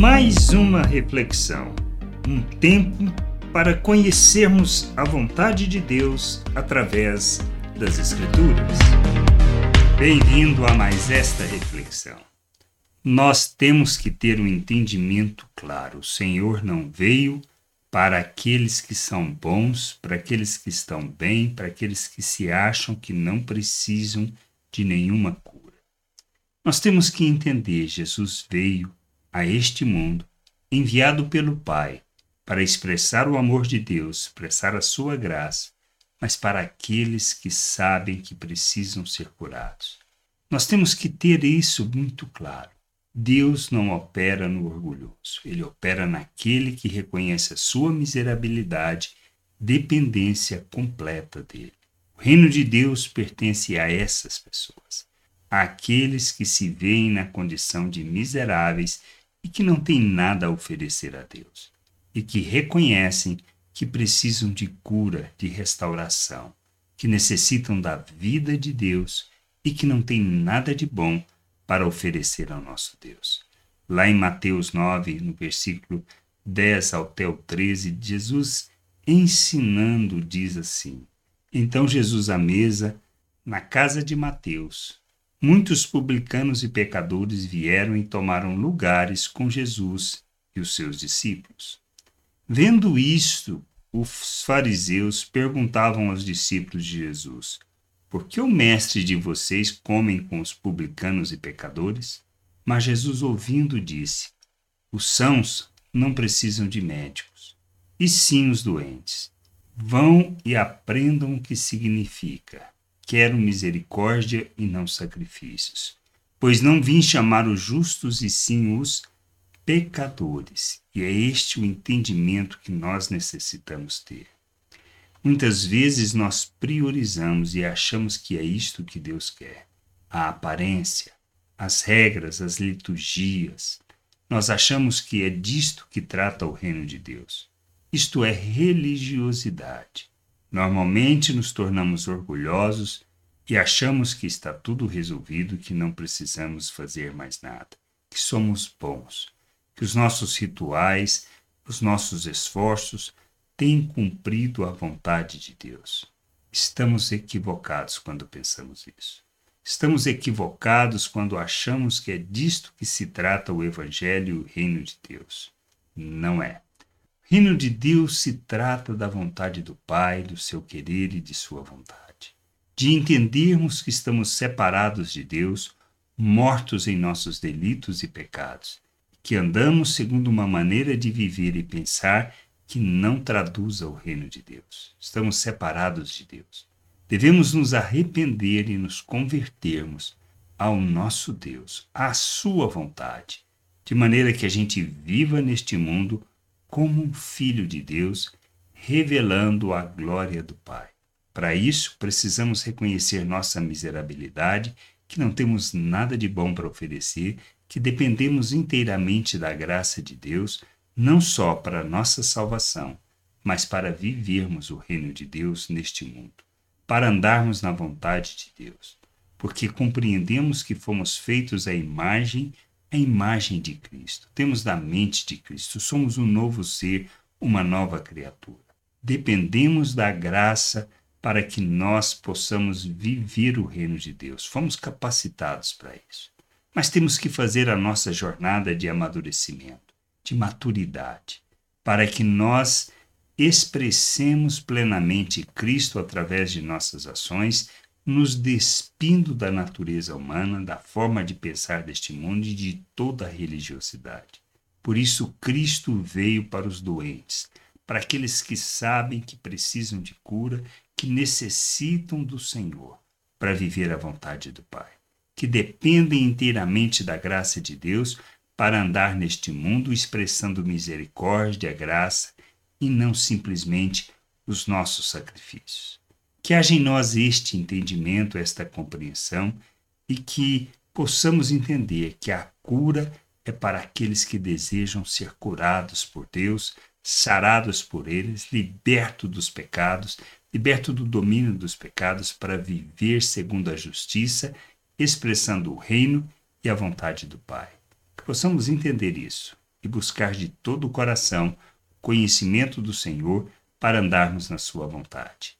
Mais uma reflexão, um tempo para conhecermos a vontade de Deus através das Escrituras. Bem-vindo a mais esta reflexão. Nós temos que ter um entendimento claro. O Senhor não veio para aqueles que são bons, para aqueles que estão bem, para aqueles que se acham que não precisam de nenhuma cura. Nós temos que entender: Jesus veio a este mundo, enviado pelo Pai, para expressar o amor de Deus, expressar a sua graça, mas para aqueles que sabem que precisam ser curados. Nós temos que ter isso muito claro. Deus não opera no orgulhoso, ele opera naquele que reconhece a sua miserabilidade, dependência completa dele. O reino de Deus pertence a essas pessoas, àqueles que se veem na condição de miseráveis e que não têm nada a oferecer a Deus, e que reconhecem que precisam de cura, de restauração, que necessitam da vida de Deus e que não têm nada de bom para oferecer ao nosso Deus. Lá em Mateus 9, no versículo 10 até o 13, Jesus ensinando diz assim: Então Jesus à mesa, na casa de Mateus, muitos publicanos e pecadores vieram e tomaram lugares com Jesus e os seus discípulos. Vendo isto, os fariseus perguntavam aos discípulos de Jesus: Por que o mestre de vocês comem com os publicanos e pecadores? Mas Jesus, ouvindo, disse: Os sãos não precisam de médicos, e sim os doentes. Vão e aprendam o que significa quero misericórdia e não sacrifícios. Pois não vim chamar os justos e sim os pecadores. E é este o entendimento que nós necessitamos ter. Muitas vezes nós priorizamos e achamos que é isto que Deus quer: a aparência, as regras, as liturgias. Nós achamos que é disto que trata o reino de Deus. Isto é religiosidade. Normalmente nos tornamos orgulhosos e achamos que está tudo resolvido, que não precisamos fazer mais nada, que somos bons, que os nossos rituais, os nossos esforços têm cumprido a vontade de Deus. Estamos equivocados quando pensamos isso. Estamos equivocados quando achamos que é disto que se trata o Evangelho e o Reino de Deus. Não é. Reino de Deus se trata da vontade do Pai, do seu querer e de sua vontade. De entendermos que estamos separados de Deus, mortos em nossos delitos e pecados, que andamos segundo uma maneira de viver e pensar que não traduza o reino de Deus. Estamos separados de Deus. Devemos nos arrepender e nos convertermos ao nosso Deus, à sua vontade, de maneira que a gente viva neste mundo como um filho de Deus, revelando a glória do Pai. Para isso, precisamos reconhecer nossa miserabilidade, que não temos nada de bom para oferecer, que dependemos inteiramente da graça de Deus, não só para nossa salvação, mas para vivermos o reino de Deus neste mundo, para andarmos na vontade de Deus, porque compreendemos que fomos feitos à imagem a imagem de Cristo, temos da mente de Cristo, somos um novo ser, uma nova criatura. Dependemos da graça para que nós possamos viver o reino de Deus. Fomos capacitados para isso. Mas temos que fazer a nossa jornada de amadurecimento, de maturidade, para que nós expressemos plenamente Cristo através de nossas ações nos despindo da natureza humana, da forma de pensar deste mundo e de toda a religiosidade. Por isso, Cristo veio para os doentes, para aqueles que sabem que precisam de cura, que necessitam do Senhor para viver a vontade do Pai, que dependem inteiramente da graça de Deus para andar neste mundo expressando misericórdia, graça e não simplesmente os nossos sacrifícios. Que haja em nós este entendimento, esta compreensão e que possamos entender que a cura é para aqueles que desejam ser curados por Deus, sarados por eles, libertos dos pecados, liberto do domínio dos pecados para viver segundo a justiça, expressando o reino e a vontade do Pai. Que possamos entender isso e buscar de todo o coração o conhecimento do Senhor para andarmos na Sua vontade.